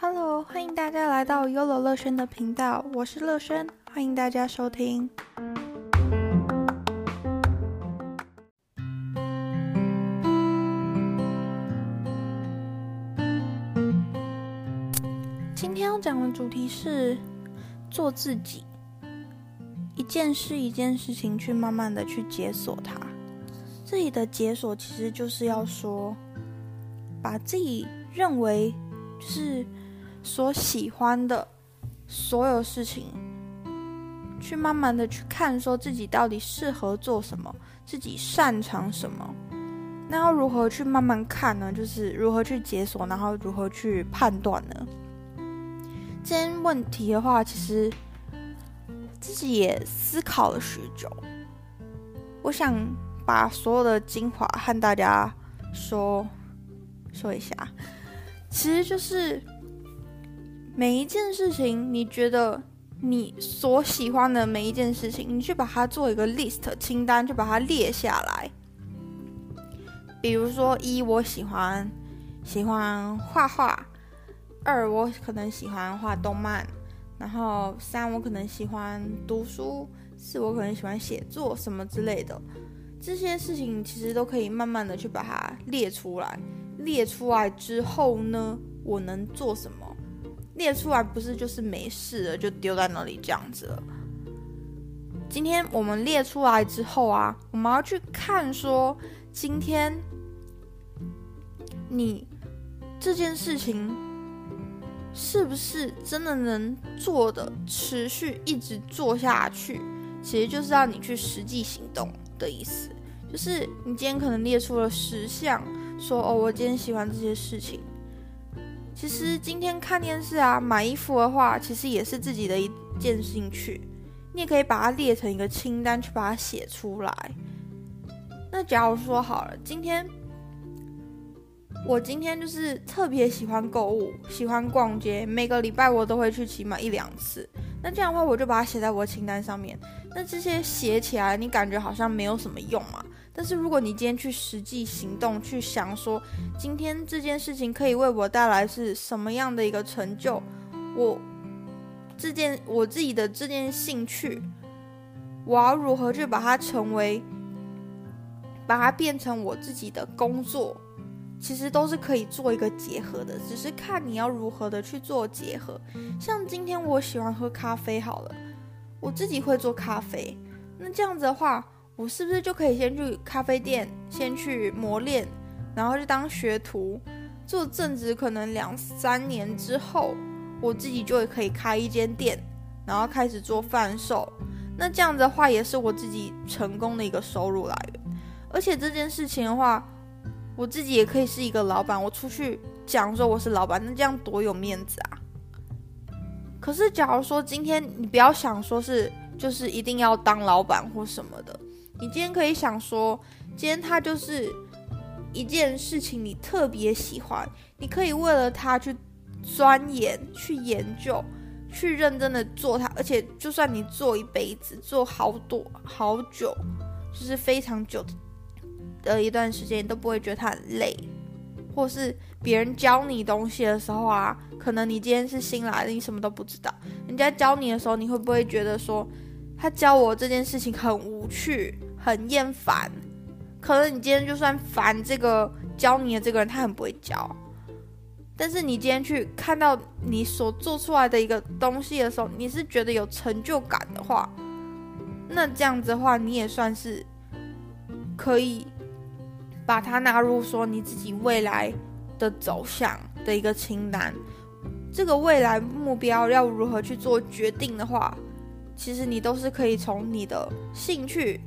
Hello，欢迎大家来到优乐乐轩的频道，我是乐轩，欢迎大家收听。今天要讲的主题是做自己，一件事一件事情去慢慢的去解锁它。自己的解锁其实就是要说，把自己认为是所喜欢的所有事情，去慢慢的去看，说自己到底适合做什么，自己擅长什么。那要如何去慢慢看呢？就是如何去解锁，然后如何去判断呢？这些问题的话，其实自己也思考了许久。我想把所有的精华和大家说说一下，其实就是每一件事情，你觉得你所喜欢的每一件事情，你去把它做一个 list 清单，就把它列下来。比如说，一我喜欢喜欢画画。二，我可能喜欢画动漫，然后三，我可能喜欢读书，四，我可能喜欢写作什么之类的。这些事情其实都可以慢慢的去把它列出来。列出来之后呢，我能做什么？列出来不是就是没事了，就丢在那里这样子了。今天我们列出来之后啊，我们要去看说，今天你这件事情。是不是真的能做的持续一直做下去？其实就是让你去实际行动的意思。就是你今天可能列出了十项，说哦，我今天喜欢这些事情。其实今天看电视啊、买衣服的话，其实也是自己的一件兴趣。你也可以把它列成一个清单，去把它写出来。那假如说好了，今天。我今天就是特别喜欢购物，喜欢逛街，每个礼拜我都会去起码一两次。那这样的话，我就把它写在我的清单上面。那这些写起来，你感觉好像没有什么用嘛？但是如果你今天去实际行动，去想说今天这件事情可以为我带来是什么样的一个成就，我这件我自己的这件兴趣，我要如何去把它成为，把它变成我自己的工作？其实都是可以做一个结合的，只是看你要如何的去做结合。像今天我喜欢喝咖啡，好了，我自己会做咖啡，那这样子的话，我是不是就可以先去咖啡店，先去磨练，然后就当学徒，做正职，可能两三年之后，我自己就可以开一间店，然后开始做贩售。那这样子的话，也是我自己成功的一个收入来源。而且这件事情的话，我自己也可以是一个老板，我出去讲说我是老板，那这样多有面子啊！可是假如说今天你不要想说是就是一定要当老板或什么的，你今天可以想说，今天他就是一件事情你特别喜欢，你可以为了他去钻研、去研究、去认真的做它，而且就算你做一辈子、做好多好久，就是非常久的。的一段时间，都不会觉得他很累，或是别人教你东西的时候啊，可能你今天是新来的，你什么都不知道。人家教你的时候，你会不会觉得说，他教我这件事情很无趣、很厌烦？可能你今天就算烦这个教你的这个人，他很不会教。但是你今天去看到你所做出来的一个东西的时候，你是觉得有成就感的话，那这样子的话，你也算是可以。把它纳入说你自己未来的走向的一个清单，这个未来目标要如何去做决定的话，其实你都是可以从你的兴趣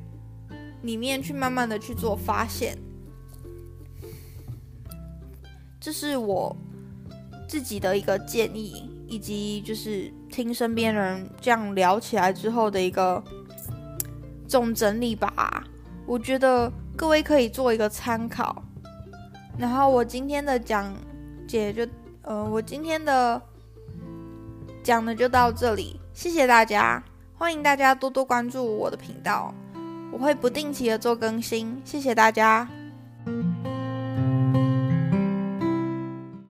里面去慢慢的去做发现。这是我自己的一个建议，以及就是听身边人这样聊起来之后的一个总整理吧。我觉得。各位可以做一个参考，然后我今天的讲解就，呃，我今天的讲的就到这里，谢谢大家，欢迎大家多多关注我的频道，我会不定期的做更新，谢谢大家。